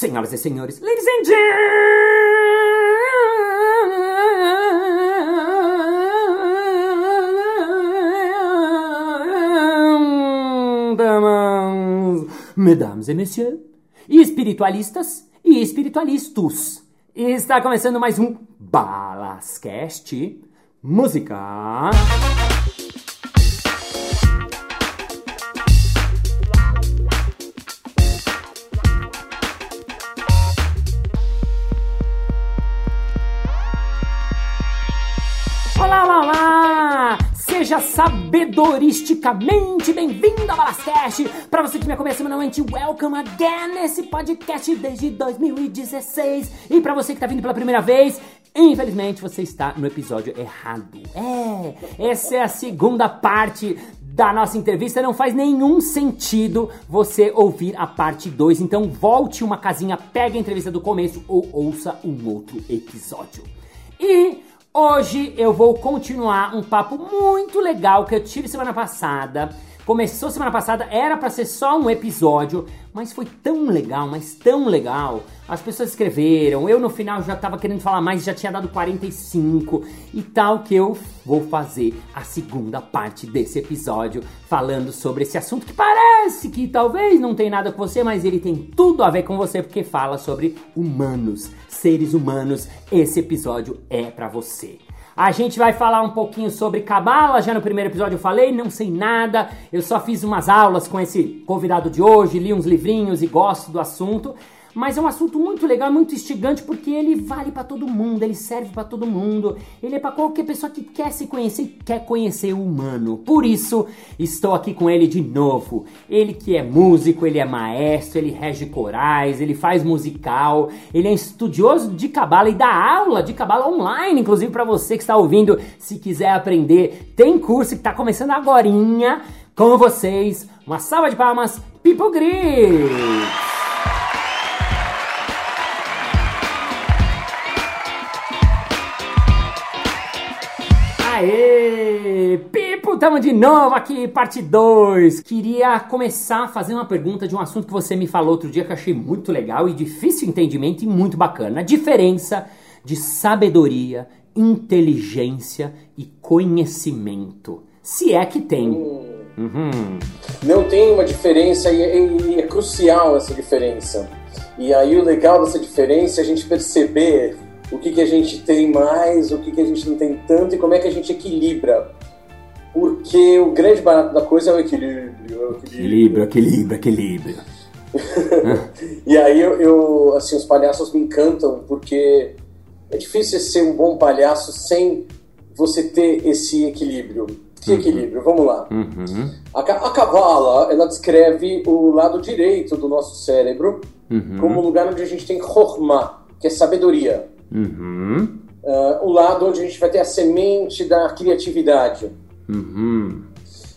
Senhoras e senhores, ladies and gentlemen, mesdames et messieurs, espiritualistas e espiritualistas. Está começando mais um Balascast Música. Sabedoristicamente bem-vindo ao Balascast! Para você que me acompanha semanalmente, welcome again nesse podcast desde 2016. E para você que tá vindo pela primeira vez, infelizmente você está no episódio errado. É, essa é a segunda parte da nossa entrevista, não faz nenhum sentido você ouvir a parte 2. Então volte uma casinha, pegue a entrevista do começo ou ouça um outro episódio. E Hoje eu vou continuar um papo muito legal que eu tive semana passada. Começou semana passada, era para ser só um episódio, mas foi tão legal, mas tão legal. As pessoas escreveram, eu no final já tava querendo falar mais, já tinha dado 45 e tal que eu vou fazer a segunda parte desse episódio falando sobre esse assunto que parece que talvez não tem nada com você, mas ele tem tudo a ver com você porque fala sobre humanos, seres humanos. Esse episódio é para você. A gente vai falar um pouquinho sobre cabala. Já no primeiro episódio eu falei, não sei nada. Eu só fiz umas aulas com esse convidado de hoje, li uns livrinhos e gosto do assunto. Mas é um assunto muito legal, muito instigante porque ele vale para todo mundo, ele serve para todo mundo. Ele é para qualquer pessoa que quer se conhecer e quer conhecer o humano. Por isso, estou aqui com ele de novo. Ele que é músico, ele é maestro, ele rege corais, ele faz musical, ele é estudioso de cabala e dá aula de cabala online, inclusive para você que está ouvindo, se quiser aprender, tem curso que está começando agorinha com vocês. Uma salva de palmas, Pipo Gris! Aê! Pipo, tamo de novo aqui, parte 2. Queria começar a fazer uma pergunta de um assunto que você me falou outro dia que eu achei muito legal e difícil entendimento e muito bacana. A diferença de sabedoria, inteligência e conhecimento. Se é que tem. Uhum. Não tem uma diferença e é, e é crucial essa diferença. E aí o legal dessa diferença é a gente perceber o que, que a gente tem mais, o que, que a gente não tem tanto e como é que a gente equilibra. Porque o grande barato da coisa é o equilíbrio. É equilíbrio, equilíbrio, equilíbrio. e aí eu, eu, assim, os palhaços me encantam porque é difícil ser um bom palhaço sem você ter esse equilíbrio. Que uhum. equilíbrio? Vamos lá. Uhum. A, a, cavala, ela descreve o lado direito do nosso cérebro uhum. como um lugar onde a gente tem chorma, que é sabedoria. Uhum. Uh, o lado onde a gente vai ter a semente da criatividade. Uhum.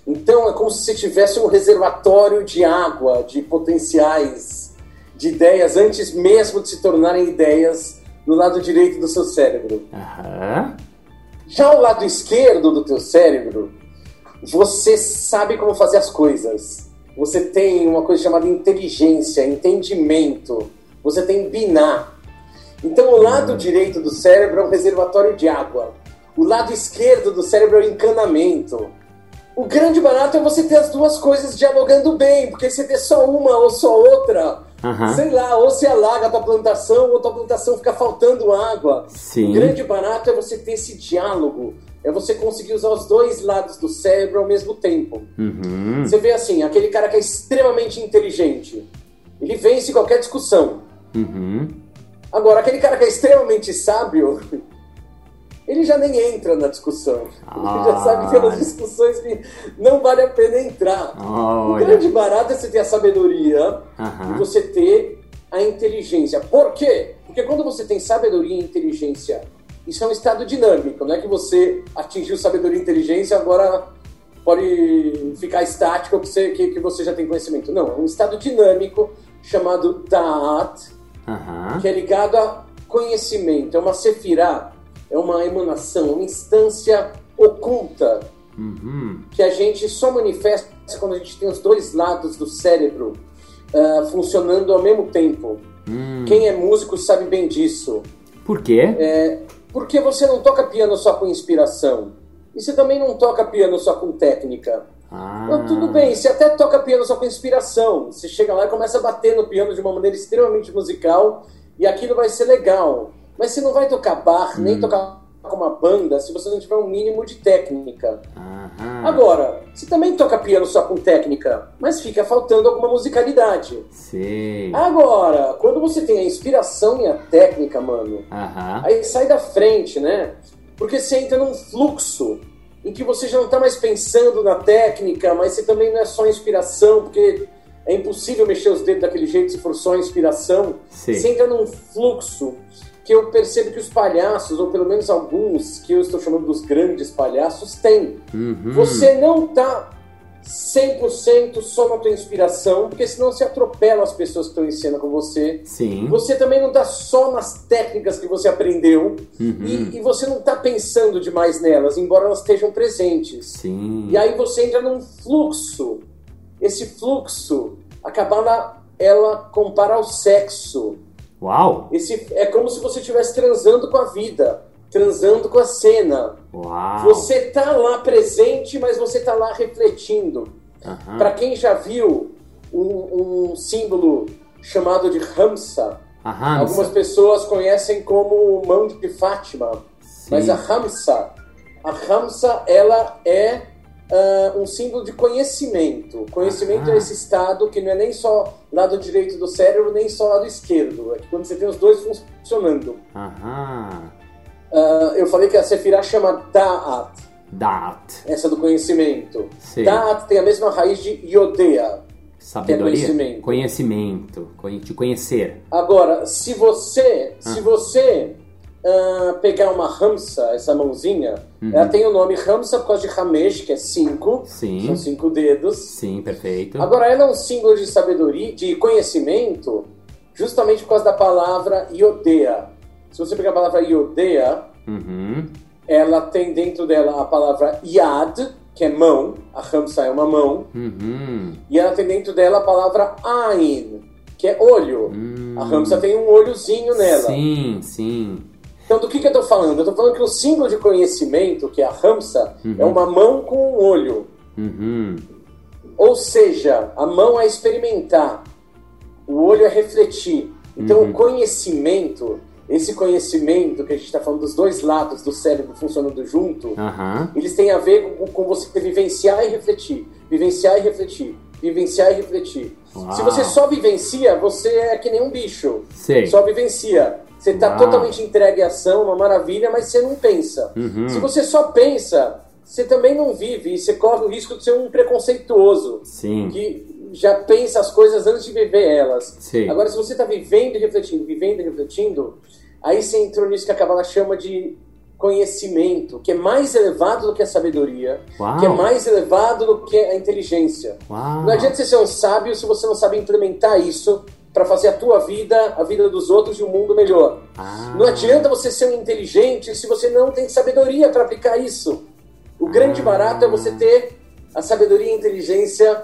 Então é como se você tivesse um reservatório de água, de potenciais, de ideias, antes mesmo de se tornarem ideias no lado direito do seu cérebro. Uhum. Já o lado esquerdo do teu cérebro, você sabe como fazer as coisas. Você tem uma coisa chamada inteligência, entendimento. Você tem binar. Então, o lado direito do cérebro é um reservatório de água. O lado esquerdo do cérebro é o encanamento. O grande barato é você ter as duas coisas dialogando bem, porque se ter só uma ou só outra, uhum. sei lá, ou se alaga a tua plantação, ou tua plantação fica faltando água. Sim. O grande barato é você ter esse diálogo, é você conseguir usar os dois lados do cérebro ao mesmo tempo. Uhum. Você vê assim, aquele cara que é extremamente inteligente, ele vence qualquer discussão. Uhum. Agora, aquele cara que é extremamente sábio, ele já nem entra na discussão. Ah. Ele já sabe que nas discussões que não vale a pena entrar. Oh, o grande barato é você ter a sabedoria e você ter a inteligência. Por quê? Porque quando você tem sabedoria e inteligência, isso é um estado dinâmico. Não é que você atingiu sabedoria e inteligência agora pode ficar estático que você, que, que você já tem conhecimento. Não, é um estado dinâmico chamado Da'at, uhum. que é ligado a conhecimento, é uma sefirá, é uma emanação, uma instância oculta uhum. que a gente só manifesta quando a gente tem os dois lados do cérebro uh, funcionando ao mesmo tempo. Hum. Quem é músico sabe bem disso. Por quê? É, porque você não toca piano só com inspiração. E você também não toca piano só com técnica. Ah. Então, tudo bem, você até toca piano só com inspiração. Você chega lá e começa a bater no piano de uma maneira extremamente musical e aquilo vai ser legal. Mas você não vai tocar bar, hum. nem tocar com uma banda se você não tiver um mínimo de técnica. Aham. Agora, você também toca piano só com técnica, mas fica faltando alguma musicalidade. Sim. Agora, quando você tem a inspiração e a técnica, mano, Aham. aí sai da frente, né? Porque você entra num fluxo em que você já não está mais pensando na técnica, mas você também não é só inspiração, porque é impossível mexer os dedos daquele jeito se for só inspiração. Sim. Você entra num fluxo que eu percebo que os palhaços, ou pelo menos alguns que eu estou chamando dos grandes palhaços, têm. Uhum. Você não está 100% só na tua inspiração, porque senão você atropela as pessoas que estão em cena com você. Sim. Você também não está só nas técnicas que você aprendeu Uhum. e, e você não está pensando demais nelas, embora elas estejam presentes. Sim. E aí você entra num fluxo. Esse fluxo acaba na, ela compara ao sexo. Uau! Esse, é como se você estivesse transando com a vida, transando com a cena. Uau! Você tá lá presente, mas você tá lá refletindo. Aham. Para quem já viu um, um símbolo chamado de Ramsa, A Hamsa. algumas pessoas conhecem como mão de Fátima, Sim. mas a Ramsa, a Ramsa, ela é ah, um símbolo de conhecimento. Conhecimento Ah. é esse estado que não é nem só lado direito do cérebro, nem só lado esquerdo. É que quando você tem os dois funcionando. Aham. Ah, eu falei que a Sefirah chama Da'at, Dat. essa do conhecimento. Sim. Da'at tem a mesma raiz de Yodea. Sabedoria. conhecimento. Conhecimento. Conhe- De conhecer. Agora, se você, Ah. se você ah, pegar uma Ramsa, essa mãozinha, Uhum. ela tem o nome Ramsa por causa de Ramesh, que é cinco, Sim. são cinco dedos. Sim, perfeito. Agora, ela é um símbolo de sabedoria, de conhecimento, justamente por causa da palavra Yodea. Se você pegar a palavra Yodea, Uhum. ela tem dentro dela a palavra Yad, que é mão, a Ramsa é uma mão, Uhum. e ela tem dentro dela a palavra Ain, que é olho. Hum. A Ramsa tem um olhozinho nela. Sim, sim. Então, do que, que eu estou falando? Eu estou falando que o símbolo de conhecimento, que é a Ramsa, Uhum. é uma mão com um olho. Uhum. Ou seja, a mão é experimentar, o olho é refletir. Então, Uhum. o conhecimento, esse conhecimento que a gente está falando dos dois lados do cérebro funcionando junto, Aham. eles têm a ver com, com você vivenciar e refletir, vivenciar e refletir, vivenciar e refletir. Uau. Se você só vivencia, você é que nem um bicho. Sei. Só vivencia. Você está totalmente entregue à ação, uma maravilha, mas você não pensa. Uhum. Se você só pensa, você também não vive e você corre o risco de ser um preconceituoso Sim. que já pensa as coisas antes de viver elas. Sim. Agora, se você está vivendo e refletindo, vivendo e refletindo, aí você entrou nisso que a Kabbalah chama de conhecimento, que é mais elevado do que a sabedoria, Uau. que é mais elevado do que a inteligência. Uau. Não adianta você ser um sábio se você não sabe implementar isso para fazer a tua vida, a vida dos outros e o mundo melhor. Ah. Não adianta você ser um inteligente se você não tem sabedoria para aplicar isso. O grande Ah. barato é você ter a sabedoria e a inteligência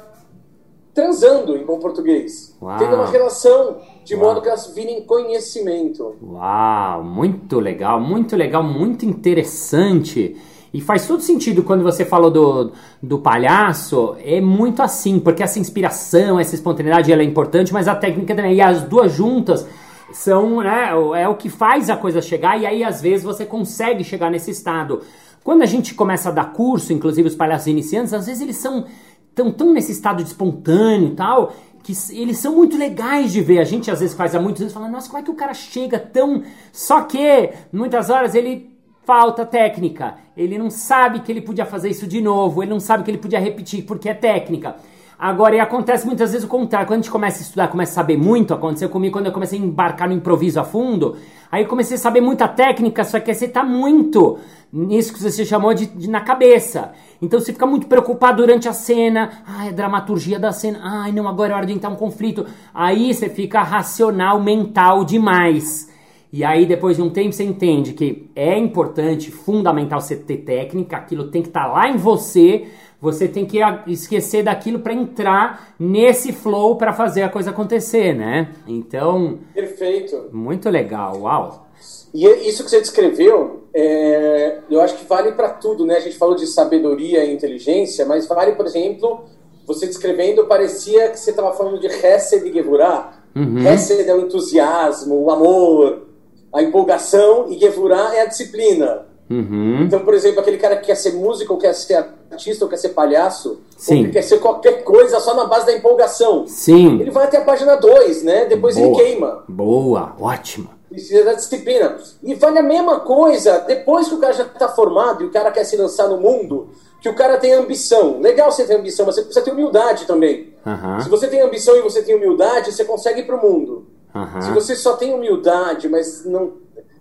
transando, em bom português. Uau. Tendo uma relação, de Uau. modo que elas virem conhecimento. Uau, muito legal, muito legal, muito interessante. E faz todo sentido quando você falou do, do palhaço, é muito assim, porque essa inspiração, essa espontaneidade ela é importante, mas a técnica também, e as duas juntas são, né, o- é o que faz a coisa chegar, e aí às vezes você consegue chegar nesse estado. Quando a gente começa a dar curso, inclusive os palhaços iniciantes, às vezes eles são tão, tão nesse estado de espontâneo e tal, que eles são muito legais de ver. A gente às vezes faz há muitos anos fala, nossa, como é que o cara chega tão. Só que, muitas horas, ele falta técnica. Ele não sabe que ele podia fazer isso de novo, ele não sabe que ele podia repetir porque é técnica. Agora, e acontece muitas vezes o contrário. Quando a gente começa a estudar, começa a saber muito, aconteceu comigo quando eu comecei a embarcar no improviso a fundo. Aí comecei a saber muita técnica, só que você tá muito nisso que você chamou de, de na cabeça. Então você fica muito preocupado durante a cena. Ai, a dramaturgia da cena. Ai, não, agora é hora de entrar um conflito. Aí você fica racional, mental demais. E aí, depois de um tempo, você entende que é importante, fundamental você ter técnica, aquilo tem que estar lá em você, você tem que esquecer daquilo para entrar nesse flow para fazer a coisa acontecer, né? Então. Perfeito. Muito legal, uau. E é isso que você descreveu, é, eu acho que vale para tudo, né? A gente falou de sabedoria e inteligência, mas vale, por exemplo, você descrevendo, parecia que você estava falando de Hesed e Gevurah. Uhum. Hesed é o entusiasmo, o amor, a empolgação, e Gevurah é a disciplina. Uhum. Então, por exemplo, aquele cara que quer ser músico, ou quer ser artista, ou quer ser palhaço, Sim. ou que quer ser qualquer coisa só na base da empolgação. Sim. Ele vai até a página 2, né? Depois Boa. ele queima. Boa, ótimo. Precisa da disciplina. E vale a mesma coisa depois que o cara já está formado e o cara quer se lançar no mundo, que o cara tem ambição. Legal você ter ambição, mas você precisa ter humildade também. Uhum. Se você tem ambição e você tem humildade, você consegue ir para o mundo. Uhum. Se você só tem humildade, mas não.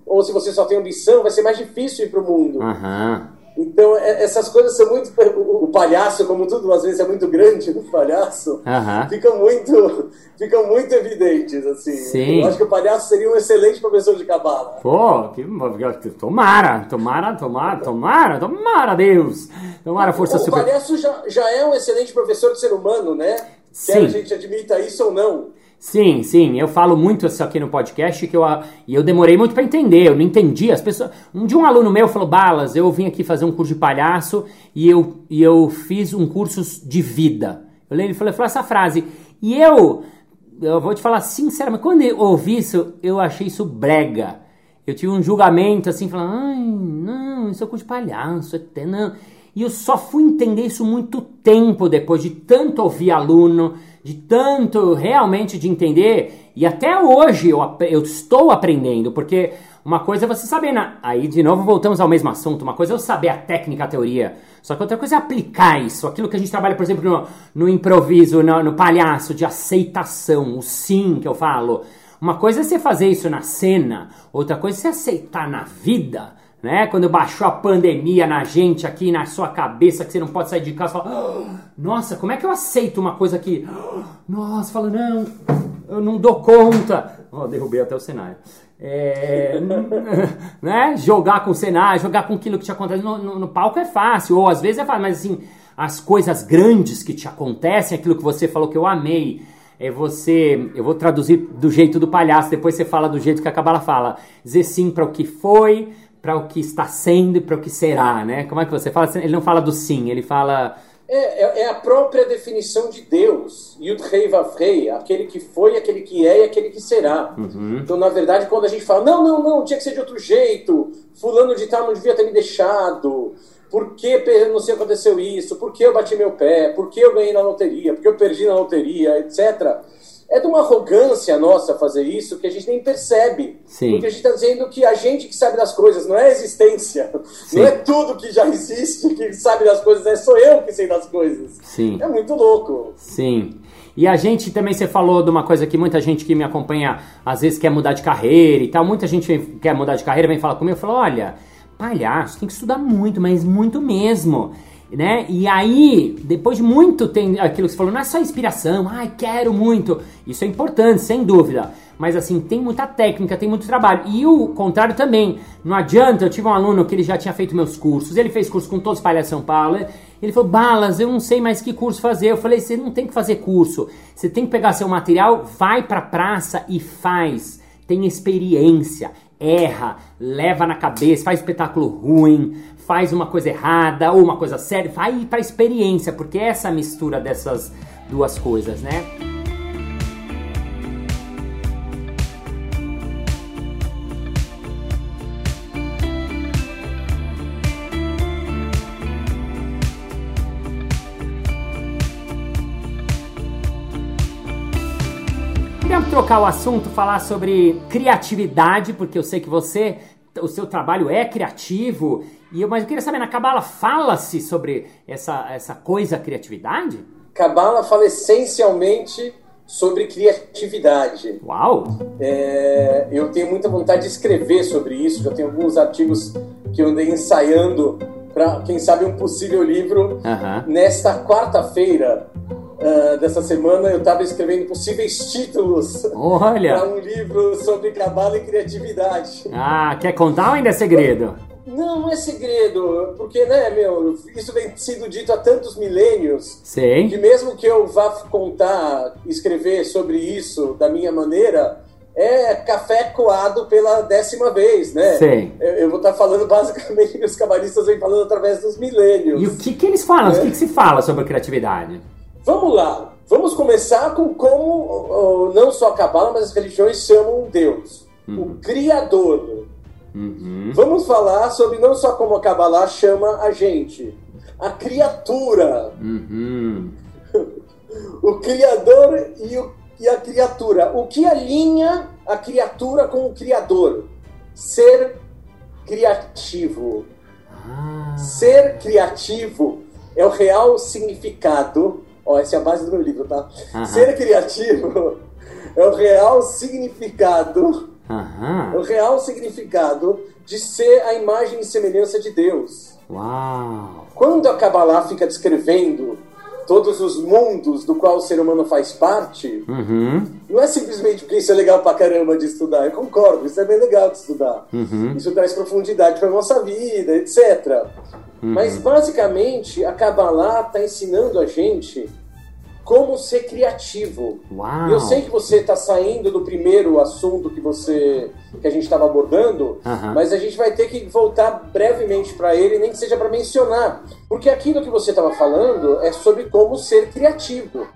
Ou se você só tem ambição, vai ser mais difícil ir para o mundo. Uhum. Então, é, essas coisas são muito. O palhaço, como tudo, às vezes é muito grande no palhaço, Uhum. ficam muito, ficam muito evidentes, assim. Sim. Eu acho que o palhaço seria um excelente professor de cabala. Pô, que, tomara, tomara, tomara, tomara, tomara, Deus. Tomara a força o super. palhaço já, já é um excelente professor de ser humano, né? Sim. Quer a gente admita isso ou não. Sim, sim, eu falo muito isso aqui no podcast que eu, e eu demorei muito para entender, eu não entendi. As pessoas, um dia um aluno meu falou: "Balas, eu vim aqui fazer um curso de palhaço e eu, e eu fiz um curso de vida". Eu lembro, ele falou, falou essa frase. E eu eu vou te falar sinceramente, quando eu ouvi isso, eu achei isso brega. Eu tive um julgamento assim, falando: "Ai, não, isso é curso de palhaço, é não". E eu só fui entender isso muito tempo depois de tanto ouvir aluno, de tanto realmente de entender. E até hoje eu, eu estou aprendendo, porque uma coisa é você saber. Na... Aí de novo voltamos ao mesmo assunto. Uma coisa é eu saber a técnica, a teoria. Só que outra coisa é aplicar isso. Aquilo que a gente trabalha, por exemplo, no, no improviso, no, no palhaço, de aceitação, o sim que eu falo. Uma coisa é você fazer isso na cena, outra coisa é você aceitar na vida né? Quando baixou a pandemia na gente aqui, na sua cabeça, que você não pode sair de casa, fala, "Ah, nossa, como é que eu aceito uma coisa que, nossa, fala, não, eu não dou conta. Ó, derrubei até o cenário. É, né? Jogar com o cenário, jogar com aquilo que te acontece no, no, no palco é fácil, ou às vezes é fácil, mas assim, as coisas grandes que te acontecem, aquilo que você falou que eu amei, é você, eu vou traduzir do jeito do palhaço, depois você fala do jeito que a Cabala fala, dizer sim para o que foi, para o que está sendo e para o que será, né? Como é que você fala? Ele não fala do sim, ele fala. É, é, é a própria definição de Deus, Rei Vav Rei, aquele que foi, aquele que é e aquele que será. Uhum. Então, na verdade, quando a gente fala, não, não, não, tinha que ser de outro jeito, fulano de tal não devia ter me deixado, por que não sei aconteceu isso, por que eu bati meu pé, por que eu ganhei na loteria, por que eu perdi na loteria, etc. É de uma arrogância nossa fazer isso que a gente nem percebe. Sim. Porque a gente está dizendo que a gente que sabe das coisas, não é a existência. Sim. Não é tudo que já existe que sabe das coisas, é sou eu que sei das coisas. Sim. É muito louco. Sim. E a gente também, você falou de uma coisa que muita gente que me acompanha às vezes quer mudar de carreira e tal. Muita gente quer mudar de carreira, vem falar comigo e fala: olha, palhaço, tem que estudar muito, mas muito mesmo. Né? E aí, depois de muito tem aquilo que você falou, não é só inspiração, ai, quero muito. Isso é importante, sem dúvida. Mas assim, tem muita técnica, tem muito trabalho. E o contrário também. Não adianta, eu tive um aluno que ele já tinha feito meus cursos, ele fez curso com todos os palhaços de São Paulo. Ele falou, Balas, eu não sei mais que curso fazer. Eu falei, você não tem que fazer curso. Você tem que pegar seu material, vai pra praça e faz. Tem experiência, erra, leva na cabeça, faz espetáculo ruim, faz uma coisa errada ou uma coisa séria, vai pra experiência, porque é essa mistura dessas duas coisas, né? Queríamos trocar o assunto, falar sobre criatividade, porque eu sei que você, o seu trabalho é criativo, e eu, mas eu queria saber, na Cabala fala-se sobre essa, essa coisa criatividade? Cabala fala essencialmente sobre criatividade. Uau! É, eu tenho muita vontade de escrever sobre isso, já tenho alguns artigos que eu andei ensaiando para, quem sabe, um possível livro. Aham. Nesta quarta-feira ah, dessa semana, eu estava escrevendo possíveis títulos para um livro sobre cabala e criatividade. Ah, quer contar ou ainda é segredo? Não, não é segredo, porque, né, meu, isso vem sido dito há tantos milênios Sim. que mesmo que eu vá contar, escrever sobre isso da minha maneira, é café coado pela décima vez, né? Sim. Eu, eu vou estar falando basicamente que os cabalistas vêm falando através dos milênios. E o que, que eles falam? É. O que, que se fala sobre a criatividade? Vamos lá, vamos começar com como não só a Cabala, mas as religiões chamam um Deus, o Criador. Uhum. Vamos falar sobre não só como a Kabbalah chama a gente, a criatura, Uhum. o Criador e, o- e a criatura. O que alinha a criatura com o Criador? Ser criativo. Ah. Ser criativo é o real significado. Ó, essa é a base do meu livro, tá? Aham. Ser criativo é o real significado Aham. o real significado de ser a imagem e semelhança de Deus. Uau. Quando a Kabbalah fica descrevendo todos os mundos do qual o ser humano faz parte, Uhum. não é simplesmente porque isso é legal pra caramba de estudar. Eu concordo, isso é bem legal de estudar. Uhum. Isso traz profundidade pra nossa vida, etc. Mas basicamente a Kabbalah está ensinando a gente como ser criativo. Uau. Eu sei que você está saindo do primeiro assunto que você que a gente estava abordando, mas a gente vai ter que voltar brevemente para ele, nem que seja para mencionar, porque aquilo que você estava falando é sobre como ser criativo.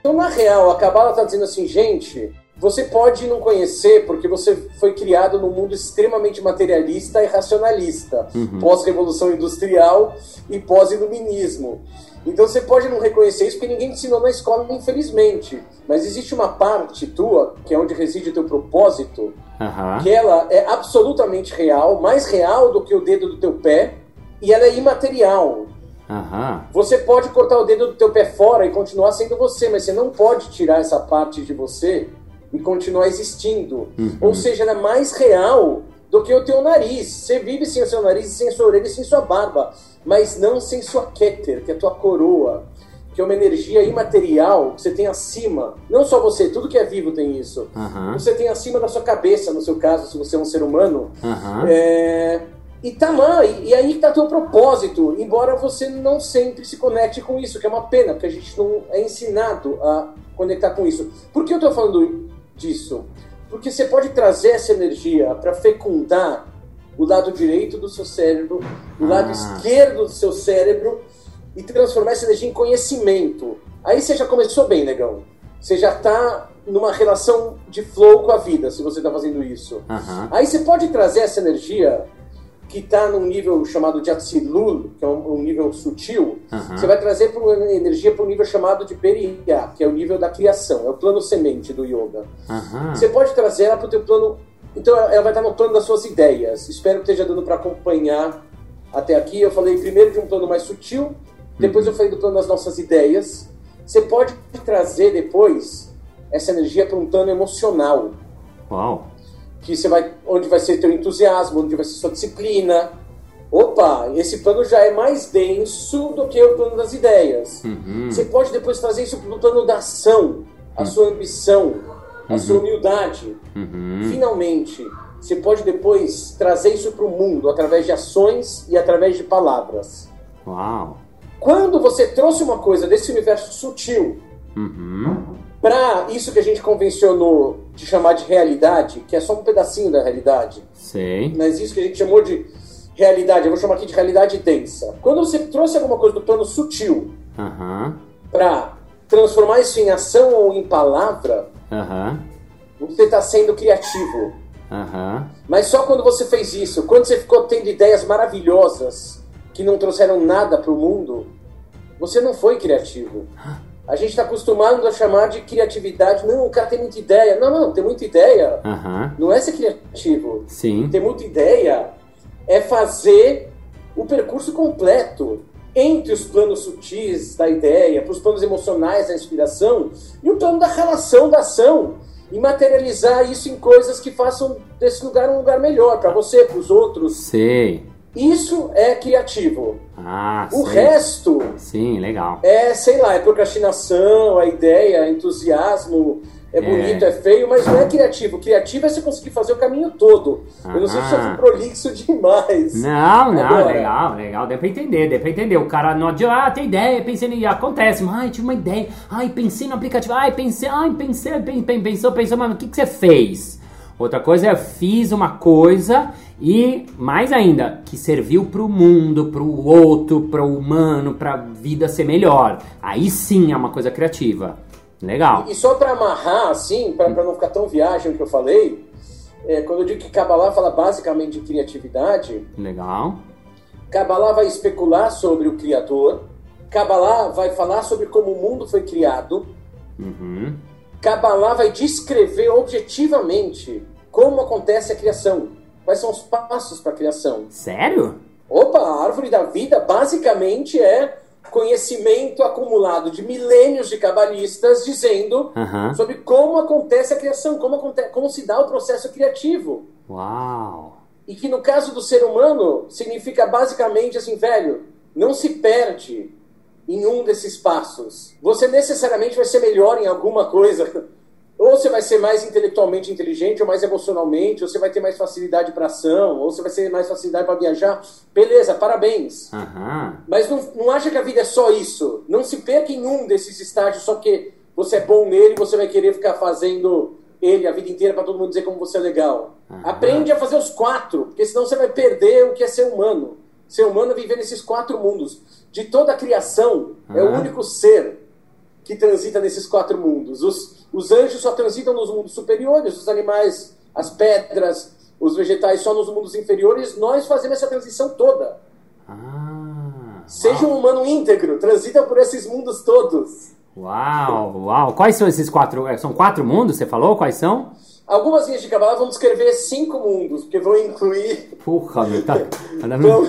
Então, na real, a Kabbalah está dizendo assim, gente, você pode não conhecer porque você foi criado num mundo extremamente materialista e racionalista, pós-revolução industrial e pós-iluminismo. Então você pode não reconhecer isso porque ninguém te ensinou na escola, infelizmente. Mas existe uma parte tua, que é onde reside o teu propósito, Aham. que ela é absolutamente real, mais real do que o dedo do teu pé, e ela é imaterial. Aham. Você pode cortar o dedo do teu pé fora e continuar sendo você, mas você não pode tirar essa parte de você e continuar existindo. Ou seja, ela é mais real do que o teu nariz. Você vive sem o seu nariz, sem a sua orelha, sem sua barba, mas não sem sua Keter, que é a tua coroa, que é uma energia imaterial que você tem acima. Não só você, tudo que é vivo tem isso. Aham. Você tem acima da sua cabeça, no seu caso, se você é um ser humano. Aham. É, e tá lá, e, e aí tá teu propósito, embora você não sempre se conecte com isso, que é uma pena, porque a gente não é ensinado a conectar com isso. Por que eu tô falando disso? Porque você pode trazer essa energia para fecundar o lado direito do seu cérebro, o lado Ah. esquerdo do seu cérebro e transformar essa energia em conhecimento. Aí você já começou bem, negão. Você já tá numa relação de flow com a vida, se você tá fazendo isso. Aham. Aí você pode trazer essa energia que está num nível chamado de Atsilul, que é um, um nível sutil, Aham. você vai trazer pra uma energia para um nível chamado de Beriya, que é o nível da criação, é o plano semente do yoga. Aham. Você pode trazer ela para o teu plano. Então ela vai estar no plano das suas ideias. Espero que esteja dando para acompanhar até aqui. Eu falei primeiro de um plano mais sutil, depois eu falei do plano das nossas ideias. Você pode trazer depois essa energia para um plano emocional Uau. Que você vai, onde vai ser teu entusiasmo, onde vai ser sua disciplina. Opa, esse plano já é mais denso do que o plano das ideias. Uhum. Você pode depois trazer isso para o plano da ação, a sua ambição, a sua humildade. Uhum. Finalmente, você pode depois trazer isso para o mundo através de ações e através de palavras. Uau. Quando você trouxe uma coisa desse universo sutil Uhum. para isso que a gente convencionou de chamar de realidade, que é só um pedacinho da realidade, Sei. mas isso que a gente chamou de realidade, eu vou chamar aqui de realidade densa. Quando você trouxe alguma coisa do plano sutil Aham. para transformar isso em ação ou em palavra, você está sendo criativo. Aham. Mas só quando você fez isso, quando você ficou tendo ideias maravilhosas que não trouxeram nada para o mundo, você não foi criativo. A gente está acostumado a chamar de criatividade. Não, o cara tem muita ideia. Não, não, tem muita ideia. Aham. Não é ser criativo. Sim. Ter muita ideia é fazer o percurso completo entre os planos sutis da ideia, para os planos emocionais da inspiração e o plano da relação da ação e materializar isso em coisas que façam desse lugar um lugar melhor para você, para os outros. Sei. Isso é criativo. Ah, O sei. resto Sim, legal. é, sei lá, é procrastinação, a ideia, entusiasmo, é bonito, é feio, mas não é criativo. Criativo é você conseguir fazer o caminho todo. Eu não sei se eu fui Aham. prolixo demais. Não, não, Agora. legal, legal. Deu pra entender, deu pra entender. O cara não adianta, ah, tem ideia, pensei em. Acontece, mas, ai, tive uma ideia. Ai, pensei no aplicativo. Ai, pensei, ai, pensei, pen- pen- pensou, pensou, mas o que, que você fez? Outra coisa é, fiz uma coisa e, mais ainda, que serviu pro mundo, pro outro, pro humano, pra vida ser melhor. Aí sim é uma coisa criativa. Legal. E só para amarrar, assim, para não ficar tão viagem o que eu falei, é, quando eu digo que Kabbalah fala basicamente de criatividade, Legal. Kabbalah vai especular sobre o Criador, Kabbalah vai falar sobre como o mundo foi criado, Uhum. Kabbalah vai descrever objetivamente como acontece a criação, quais são os passos para a criação. Sério? Opa, a árvore da vida basicamente é conhecimento acumulado de milênios de cabalistas dizendo Aham. sobre como acontece a criação, como, aconte como se dá o processo criativo. Uau. E que no caso do ser humano significa basicamente assim, velho, não se perde em um desses passos. Você necessariamente vai ser melhor em alguma coisa. Ou você vai ser mais intelectualmente inteligente, ou mais emocionalmente, ou você vai ter mais facilidade para ação, ou você vai ter mais facilidade para viajar. Beleza, parabéns. Aham. Mas não, não acha que a vida é só isso. Não se perca em um desses estágios só porque você é bom nele e você vai querer ficar fazendo ele a vida inteira para todo mundo dizer como você é legal. Aham. Aprende a fazer os quatro, porque senão você vai perder o que é ser humano. Ser humano é viver nesses quatro mundos. De toda a criação, é o único ser que transita nesses quatro mundos. Os, os anjos só transitam nos mundos superiores, os animais, as pedras, os vegetais só nos mundos inferiores. Nós fazemos essa transição toda. Ah. Seja um humano íntegro, transita por esses mundos todos. Uau, uau. Quais são esses quatro? é, São quatro mundos, você falou? Quais são? Algumas linhas de Kabbalah vão descrever cinco mundos, porque vão incluir, Porra, meu, tá. tá vão,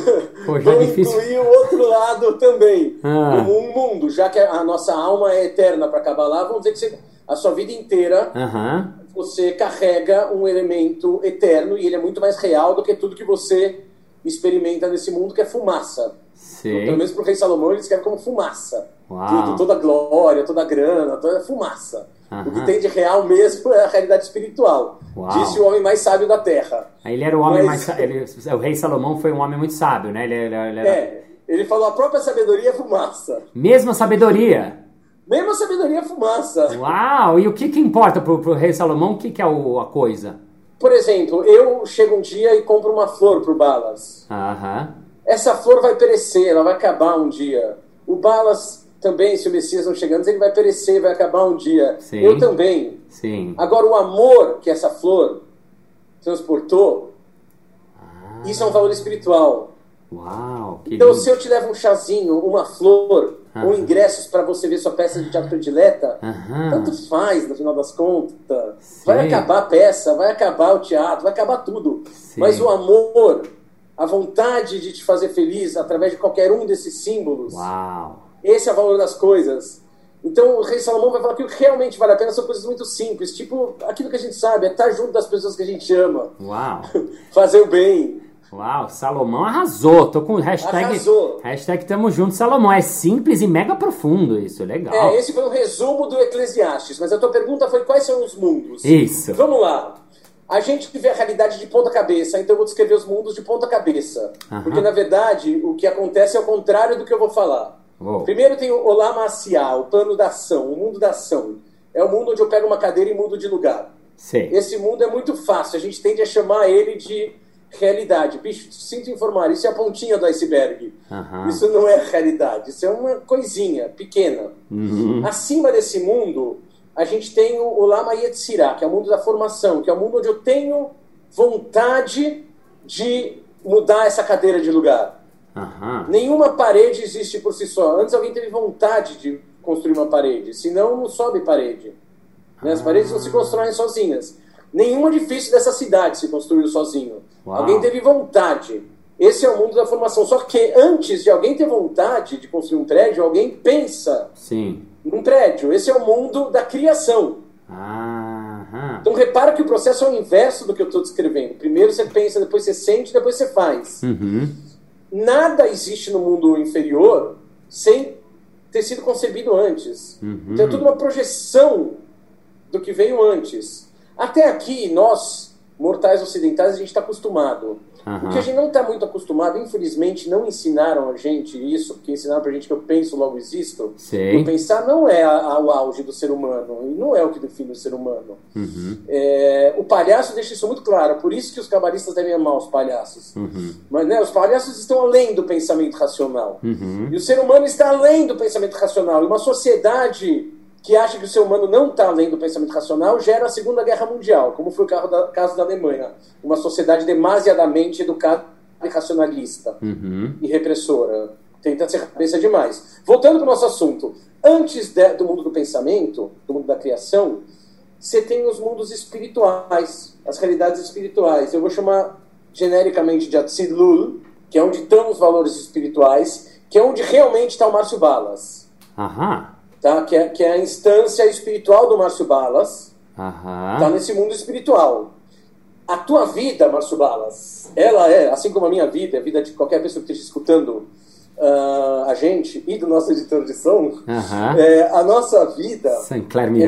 Pô, já é vão difícil. incluir o outro lado também. Ah. Um mundo, já que a nossa alma é eterna para Kabbalah, vamos dizer que você, a sua vida inteira Aham. você carrega um elemento eterno e ele é muito mais real do que tudo que você experimenta nesse mundo, que é fumaça. Pelo Sei. menos para o rei Salomão ele escreve como fumaça. Tudo, toda glória, toda grana, toda fumaça. O que tem de real mesmo é a realidade espiritual. Uau. Disse o homem mais sábio da terra. Ele era o homem Mas- mais. Ele, o rei Salomão foi um homem muito sábio, né? Ele, ele- ele era. É, ele falou a própria sabedoria é fumaça. Mesma sabedoria. Mesmo a sabedoria fumaça. Uau! E o que que importa pro, pro rei Salomão? O que que é o, a coisa? Por exemplo, eu chego um dia e compro uma flor pro Balas. Aham. Essa flor vai perecer, ela vai acabar um dia. O Balas também, se o Messias não chegar antes, ele vai perecer, vai acabar um dia. Sim. Eu também. Sim. Agora, o amor que essa flor transportou, Ah, isso é um valor espiritual. Uau! Então, lindo. se eu te levo um chazinho, uma flor, Aham. ou ingressos para você ver sua peça de teatro predileta, Aham. tanto faz no final das contas. Vai Sim. acabar a peça, vai acabar o teatro, vai acabar tudo. Sim. Mas o amor, a vontade de te fazer feliz através de qualquer um desses símbolos, Uau! esse é o valor das coisas. Então o rei Salomão vai falar que o que realmente vale a pena são coisas muito simples, tipo aquilo que a gente sabe, é estar junto das pessoas que a gente ama, Uau! fazer o bem. Uau! Salomão arrasou! Tô com hashtag. Arrasou. Hashtag tamo junto, Salomão. É simples e mega profundo isso, legal. É, esse foi um resumo do Eclesiastes, mas a tua pergunta foi quais são os mundos? Isso. Vamos lá. A gente vê a realidade de ponta cabeça, então eu vou descrever os mundos de ponta cabeça. Aham. Porque, na verdade, o que acontece é o contrário do que eu vou falar. Uou. Primeiro tem o Olam Asiá, o plano da ação, o mundo da ação. É o mundo onde eu pego uma cadeira e mudo de lugar. Sei. Esse mundo é muito fácil, a gente tende a chamar ele de realidade. Bicho, sinto informar, isso é a pontinha do iceberg. Aham. Isso não é realidade, isso é uma coisinha pequena. Uhum. Acima desse mundo, a gente tem o, o Lama Yetzirah, que é o mundo da formação, que é o mundo onde eu tenho vontade de mudar essa cadeira de lugar. Aham. Nenhuma parede existe por si só. Antes alguém teve vontade de construir uma parede, senão não sobe parede. Né? As paredes não se constroem sozinhas. Nenhum edifício dessa cidade se construiu sozinho. Uau. Alguém teve vontade. Esse é o mundo da formação. Só que antes de alguém ter vontade de construir um prédio, alguém pensa Sim. num prédio. Esse é o mundo da criação. Aham. Então repara que o processo é o inverso do que eu estou descrevendo. Primeiro você pensa, depois você sente, depois você faz. Uhum. Nada existe no mundo inferior sem ter sido concebido antes. Uhum. Então é tudo uma projeção do que veio antes. Até aqui, nós, mortais ocidentais, a gente está acostumado. Aham. O que a gente não está muito acostumado, infelizmente, não ensinaram a gente isso, porque ensinaram pra gente que eu penso, logo existo. Sei. O pensar não é a- a- o auge do ser humano, e não é o que define o ser humano. Uhum. É, o palhaço deixa isso muito claro, por isso que os cabalistas devem amar os palhaços. Uhum. Mas né, os palhaços estão além do pensamento racional. Uhum. E o ser humano está além do pensamento racional. E uma sociedade que acha que o ser humano não está além do pensamento racional gera a Segunda Guerra Mundial, como foi o caso da, caso da Alemanha. Uma sociedade demasiadamente educada e racionalista Uhum. e repressora. Tenta ser cabeça demais. Voltando para o nosso assunto. Antes de- do mundo do pensamento, do mundo da criação, você tem os mundos espirituais, as realidades espirituais. Eu vou chamar genericamente de Atzilul, que é onde estão os valores espirituais, que é onde realmente está o Márcio Balas. Aham. Tá? Que, é, que é a instância espiritual do Márcio Balas, Aham. está nesse mundo espiritual. A tua vida, Márcio Balas, ela é, assim como a minha vida, a vida de qualquer pessoa que esteja escutando ah, a gente e do nosso editor de som, Aham. é, a nossa vida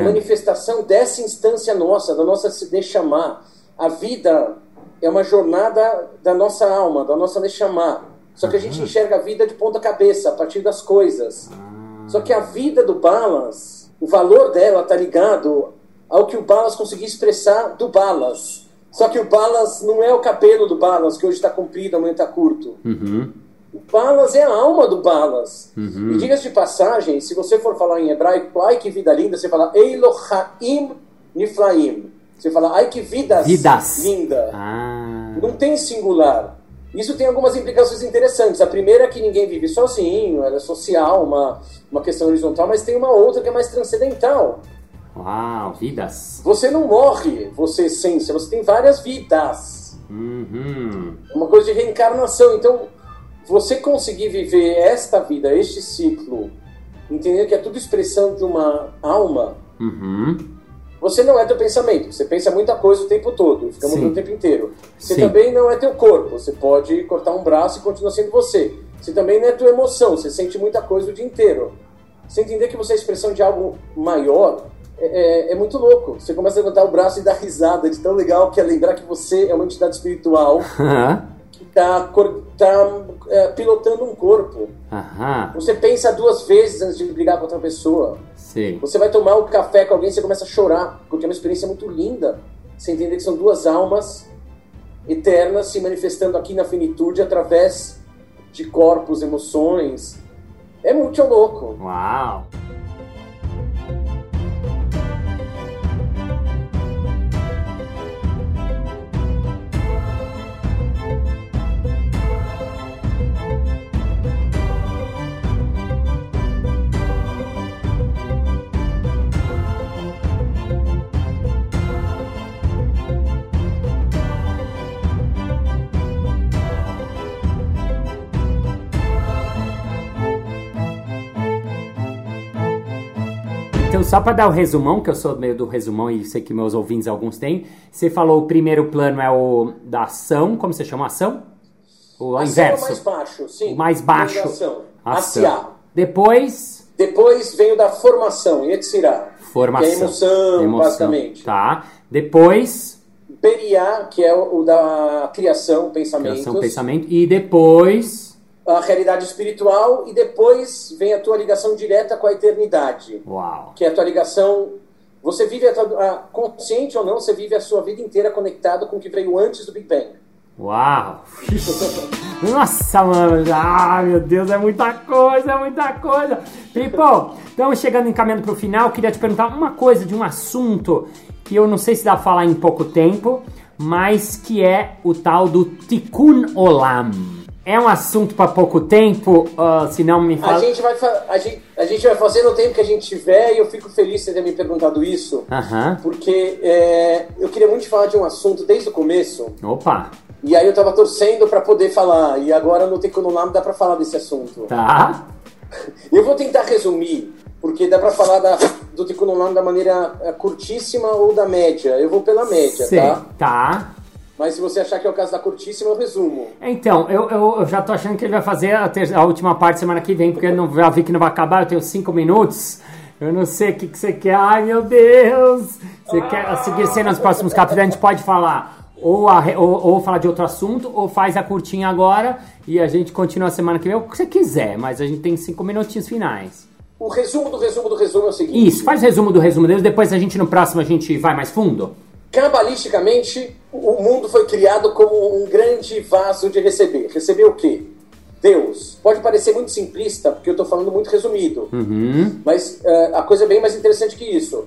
é manifestação dessa instância nossa, da nossa se chamar. A vida é uma jornada da nossa alma, da nossa chamar. Só que a gente enxerga a vida de ponta cabeça, a partir das coisas. Só que a vida do Balas, o valor dela está ligado ao que o Balas conseguiu expressar do Balas. Só que o Balas não é o cabelo do Balas, que hoje está comprido, amanhã está curto. Uhum. O Balas é a alma do Balas. E diga-se de passagem, se você for falar em hebraico, ai que vida linda, você fala Elohaim Niflaim. Você fala, ai que vidas, Vidas. linda. Ah. Não tem singular. Isso tem algumas implicações interessantes. A primeira é que ninguém vive sozinho, ela é social, uma, uma questão horizontal, mas tem uma outra que é mais transcendental. Uau, vidas. Você não morre, você é essência, você tem várias vidas. Uhum. É uma coisa de reencarnação. Então, você conseguir viver esta vida, este ciclo, entender que é tudo expressão de uma alma, Uhum. Você não é teu pensamento. Você pensa muita coisa o tempo todo, fica mudando o tempo inteiro. Você Sim. também não é teu corpo. Você pode cortar um braço e continua sendo você. Você também não é tua emoção. Você sente muita coisa o dia inteiro. Você entender que você é a expressão de algo maior é, é- é muito louco. Você começa a levantar o braço e dar risada de tão legal que é lembrar que você é uma entidade espiritual que está pilotando um corpo. Você pensa duas vezes antes de brigar com outra pessoa. Sei. Você vai tomar um café com alguém e você começa a chorar, porque é uma experiência muito linda. Você entender que são duas almas eternas se manifestando aqui na finitude através de corpos, emoções. É muito louco. Uau. Só para dar o resumão, que eu sou meio do resumão e sei que meus ouvintes alguns têm, você falou o primeiro plano é o da ação, como você chama? Ação? O Ação inverso. é o mais baixo, sim. O mais baixo. Ação. Ação. Depois, Depois vem o da formação, Yetzirah. formação. Que é emoção, basicamente. Tá. Depois, Beriá, que é o da criação, pensamentos. criação, pensamento. E depois, A realidade espiritual. E depois vem a tua ligação direta com a eternidade. uau. que é a tua ligação. Você vive, a tua, a- consciente ou não, você vive a sua vida inteira conectado com o que veio antes do Big Bang. Uau! Nossa, mano! Ah, meu Deus, é muita coisa, é muita coisa! People, estamos chegando encaminhando para o final. Queria te perguntar uma coisa de um assunto que eu não sei se dá pra falar em pouco tempo, mas que é o tal do Tikkun Olam. É um assunto para pouco tempo, ah, se não me A fala. gente, vai a, gente, a gente vai fazer no tempo que a gente tiver e eu fico feliz de ter me perguntado isso, Aham. porque é, eu queria muito falar de um assunto desde o começo Opa! e aí eu tava torcendo para poder falar e agora no Teconolam dá para falar desse assunto. Tá. Eu vou tentar resumir, porque dá para falar da, do Teconolam da maneira é, curtíssima ou da média. Eu vou pela média, Sei. tá? Tá. Mas se você achar que é o caso da curtíssima, eu resumo. Então, eu, eu, eu já tô achando que ele vai fazer a, ter- a última parte semana que vem, porque eu não, já vi que não vai acabar, eu tenho cinco minutos. Eu não sei o que, que você quer. Ai, meu Deus! Você quer seguir sendo nos próximos capítulos? A gente pode falar ou, a, ou, ou, falar de outro assunto, ou faz a curtinha agora e a gente continua a semana que vem, o que você quiser, mas a gente tem cinco minutinhos finais. O resumo do resumo do resumo é o seguinte. Isso, faz o resumo do resumo deles, depois a gente no próximo a gente vai mais fundo. Cabalisticamente, o mundo foi criado como um grande vaso de receber. Receber o quê? Deus. Pode parecer muito simplista, porque eu estou falando muito resumido. Uhum. Mas uh, a coisa é bem mais interessante que isso.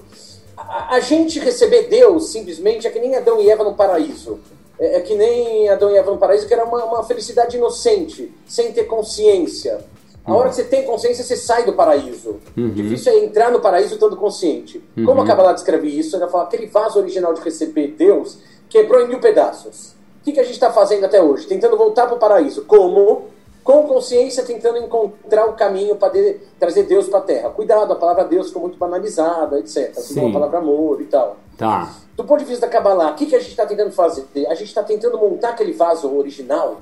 A, a, gente receber Deus, simplesmente, é que nem Adão e Eva no paraíso. É, é que nem Adão e Eva no paraíso, que era uma, uma felicidade inocente, sem ter consciência. A hora que você tem consciência, você sai do paraíso. Uhum. Difícil é entrar no paraíso estando consciente. Uhum. Como a Kabbalah descreve isso? Ela fala aquele vaso original de receber Deus quebrou em mil pedaços. O que, que a gente está fazendo até hoje? Tentando voltar para o paraíso. Como? com consciência tentando encontrar o caminho para de, trazer Deus para a Terra. Cuidado, a palavra Deus ficou muito banalizada, etc. Como a palavra amor e tal. Tá. Do ponto de vista da Kabbalah, o que, que a gente está tentando fazer? A gente está tentando montar aquele vaso original,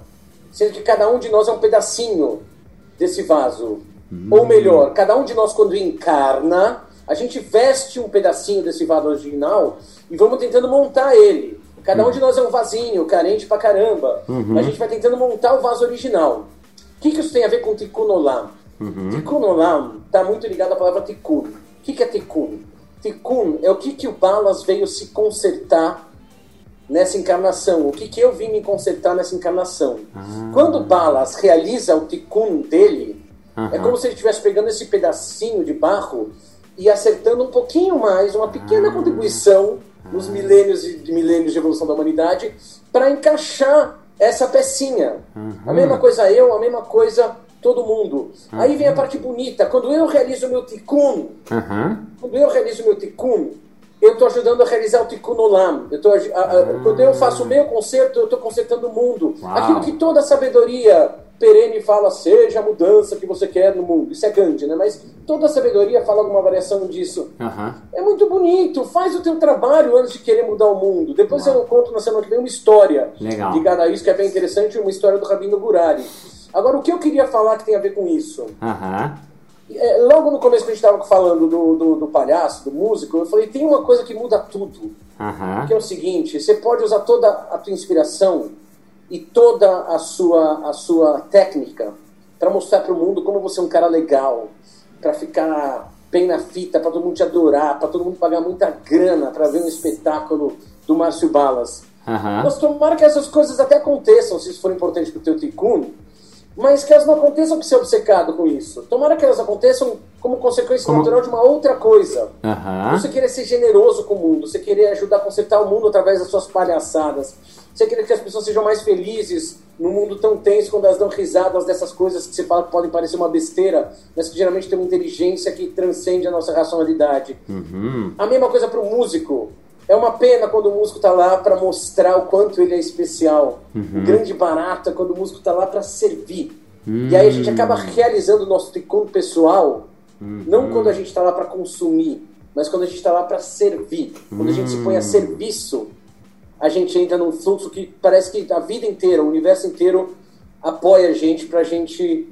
sendo que cada um de nós é um pedacinho desse vaso. Hum. Ou melhor, cada um de nós, quando encarna, a gente veste um pedacinho desse vaso original e vamos tentando montar ele. Cada um de nós é um vasinho, carente pra caramba. Uhum. A gente vai tentando montar o vaso original. O que, que isso tem a ver com Tikkun Olam? Uhum. Tikkun Olam está muito ligado à palavra Tikkun. O que, que é Tikkun? Tikkun é o que, que o Balas veio se consertar nessa encarnação. O que, que eu vim me consertar nessa encarnação. Ah. Quando Balas realiza o Tikkun dele, Uhum. é como se ele estivesse pegando esse pedacinho de barro e acertando um pouquinho mais, uma pequena Ah. contribuição nos milênios e de milênios de evolução da humanidade para encaixar essa pecinha. A mesma coisa eu, a mesma coisa todo mundo. Aí vem a parte bonita. Quando eu realizo o meu tikkun, Uhum. quando eu realizo o meu tikkun, eu estou ajudando a realizar o tikkun olam. Eu tô, a- a- Quando eu faço o meu conserto, eu estou consertando o mundo. Uau. Aquilo que toda sabedoria perene fala, seja a mudança que você quer no mundo. Isso é Gandhi, né? Mas toda sabedoria fala alguma variação disso. Uhum. É muito bonito, faz o teu trabalho antes de querer mudar o mundo. Depois eu conto na semana que vem uma história Legal. ligada a isso, que é bem interessante, uma história do Rabino Gurari. Agora, o que eu queria falar que tem a ver com isso? Uhum. É, logo no começo que a gente estava falando do, do, do palhaço, do músico, eu falei, tem uma coisa que muda tudo. Uhum. Que é o seguinte, você pode usar toda a tua inspiração e toda a sua, a sua técnica para mostrar para o mundo como você é um cara legal, para ficar bem na fita, para todo mundo te adorar, para todo mundo pagar muita grana para ver um espetáculo do Márcio Balas. Uhum. Mas tomara que essas coisas até aconteçam, se isso for importante para o teu tikkun, mas que elas não aconteçam por ser obcecado com isso. Tomara que elas aconteçam como consequência Como- natural de uma outra coisa. Uhum. Você querer ser generoso com o mundo, você querer ajudar a consertar o mundo através das suas palhaçadas, você querer que as pessoas sejam mais felizes num mundo tão tenso quando elas dão risadas dessas coisas que você fala que podem parecer uma besteira, mas que geralmente tem uma inteligência que transcende a nossa racionalidade. Uhum. A mesma coisa para o músico. É uma pena quando o músico está lá para mostrar o quanto ele é especial. O grande barato é quando o músico está lá para servir. E aí a gente acaba realizando o nosso tikkun pessoal, não quando a gente está lá para consumir, mas quando a gente está lá para servir. Quando a gente se põe a serviço, a gente entra num fluxo que parece que a vida inteira, o universo inteiro apoia a gente para a gente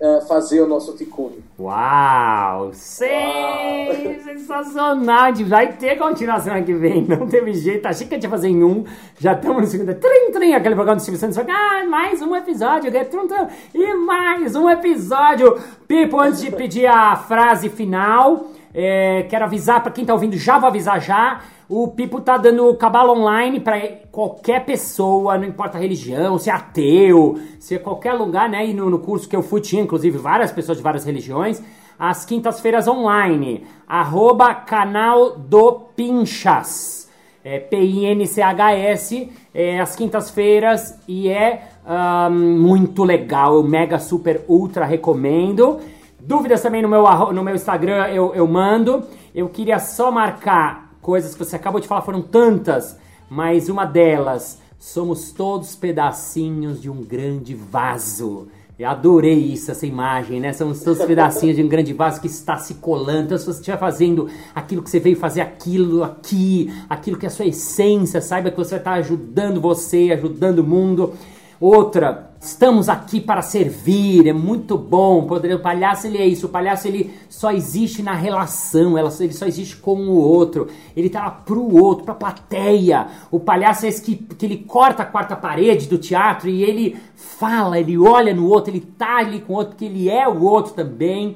eh, fazer o nosso tikkun. Uau! Sim! Sensacional! Vai ter continuação aqui vem. Não teve jeito. Achei que a gente ia fazer em um. Já estamos no segundo. Trim, trim! Aquele programa do Silvio Santos. Ah, mais um episódio. trum, E mais um episódio. Pipo, antes de pedir a frase final, é, quero avisar para quem tá ouvindo, já vou avisar já. O Pipo tá dando cabala online para qualquer pessoa, não importa a religião, se é ateu, se é qualquer lugar, né? E no, no curso que eu fui tinha, inclusive, várias pessoas de várias religiões. Às quintas-feiras online, arroba canal do Pinchas. É P-I-N-C-H-S, é, às quintas-feiras e é ahn, muito legal, eu mega super ultra recomendo. Dúvidas também no meu, no meu Instagram eu, eu mando. Eu queria só marcar coisas que você acabou de falar, foram tantas, mas uma delas, somos todos pedacinhos de um grande vaso. Eu adorei isso, essa imagem, né? Somos todos pedacinhos de um grande vaso que está se colando. Então, se você estiver fazendo aquilo que você veio fazer, aquilo aqui, aquilo que é a sua essência, saiba que você estar ajudando você, ajudando o mundo. Outra, Estamos aqui para servir, é muito bom. O palhaço ele é isso, o palhaço ele só existe na relação, ele só existe com o outro. Ele tá lá pro outro, pra plateia. O palhaço é esse que, que ele corta a quarta parede do teatro e ele fala, ele olha no outro, ele tá ali com o outro, porque ele é o outro também.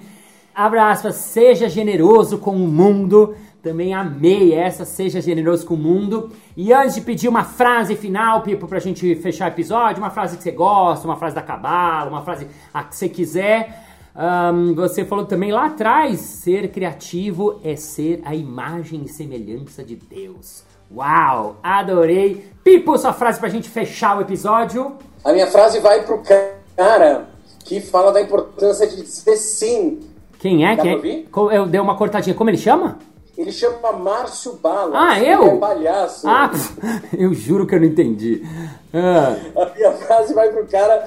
Abra aspas, seja generoso com o mundo. Também amei essa, seja generoso com o mundo. E antes de pedir uma frase final, Pipo, pra gente fechar o episódio, uma frase que você gosta, uma frase da Cabala, uma frase a que você quiser. Um, você falou também lá atrás, ser criativo é ser a imagem e semelhança de Deus. Uau, adorei. Pipo, sua frase pra gente fechar o episódio. A minha frase vai pro cara que fala da importância de dizer sim. Quem é? Dá Quem é? Eu dei uma cortadinha. Como ele chama? Ele chama Márcio Bala. Ah, eu? Ele é palhaço. Ah, eu juro que eu não entendi. Ah. A minha frase vai pro cara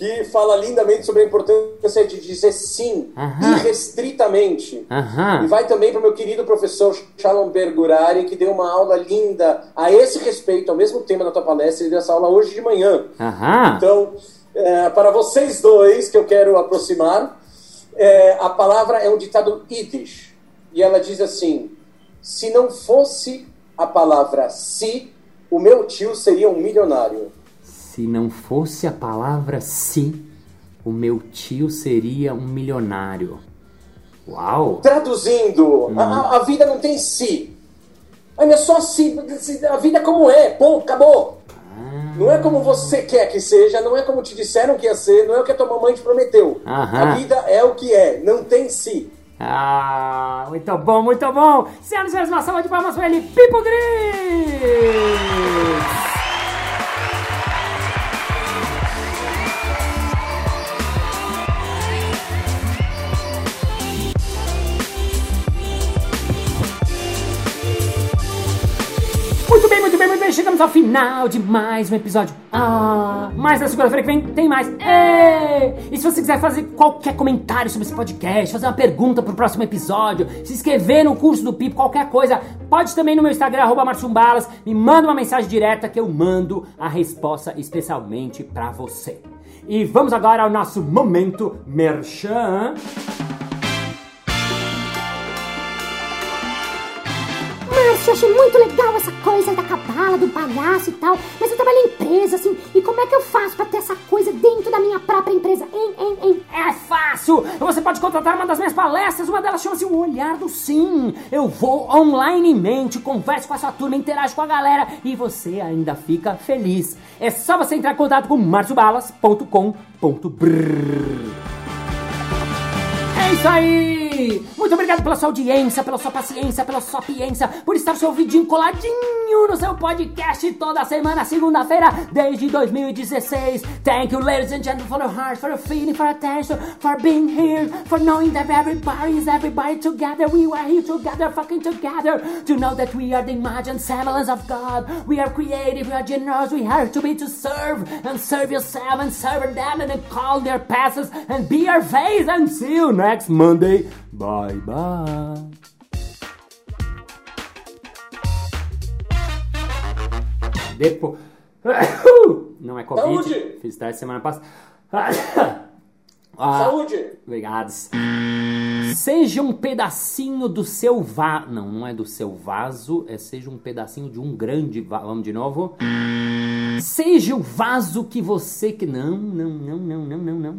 que fala lindamente sobre a importância de dizer sim, Aham. irrestritamente. Aham. E vai também para o meu querido professor Shalom Bergurari, que deu uma aula linda a esse respeito, ao mesmo tema da tua palestra, ele deu essa aula hoje de manhã. Aham. Então, é, para vocês dois que eu quero aproximar, é, a palavra é um ditado Yiddish e ela diz assim: se não fosse a palavra se, o meu tio seria um milionário. Se não fosse a palavra se, o meu tio seria um milionário. Uau! Traduzindo, hum. a, a, vida não tem si. É só si, a vida é como é, ponto, acabou. Ah. Não é como você quer que seja, não é como te disseram que ia ser, não é o que a tua mamãe te prometeu. Aham. A vida é o que é, não tem si. Ah, muito bom, muito bom. Senhoras e senhores, uma salva de palmas para ele, Pipo Gris! Chegamos ao final de mais um episódio. Ah, mas na segunda-feira que vem tem mais. Ei! E se você quiser fazer qualquer comentário sobre esse podcast, fazer uma pergunta pro próximo episódio, se inscrever no curso do Pipo, qualquer coisa, pode também no meu Instagram, arroba Balas, me manda uma mensagem direta que eu mando a resposta especialmente para você. E vamos agora ao nosso momento merchan. Eu achei muito legal essa coisa da cabala, do palhaço e tal, mas eu trabalho em empresa, assim, e como é que eu faço pra ter essa coisa dentro da minha própria empresa? Hein, hein, hein? É fácil! Você pode contratar uma das minhas palestras, uma delas chama-se O Olhar do Sim. Eu vou onlinemente, converso com a sua turma, interajo com a galera e você ainda fica feliz. É só você entrar em contato com marciobalas.com.br é isso aí! Muito obrigado pela sua audiência, pela sua paciência, pela sua paciência, por estar seu ouvidinho coladinho no seu podcast toda semana, segunda-feira, desde 2016. Thank you, ladies and gentlemen, for your heart, for your feeling, for attention, for being here, for knowing that everybody is everybody together. We are here together, fucking together, to know that we are the image and semblance of God. We are creative, we are generous, we are to be to serve and serve yourself and serve them and call their passes and be your face and see you next Monday. Bye bye. Depois. Não é Covid. Saúde. Fiz teste semana passada. Ah, Saúde! Obrigados. Seja um pedacinho do seu vaso. Não, não é do seu vaso. É seja um pedacinho de um grande vaso. Vamos de novo. Seja o vaso que você. que Não, não, não, não, não, não, não.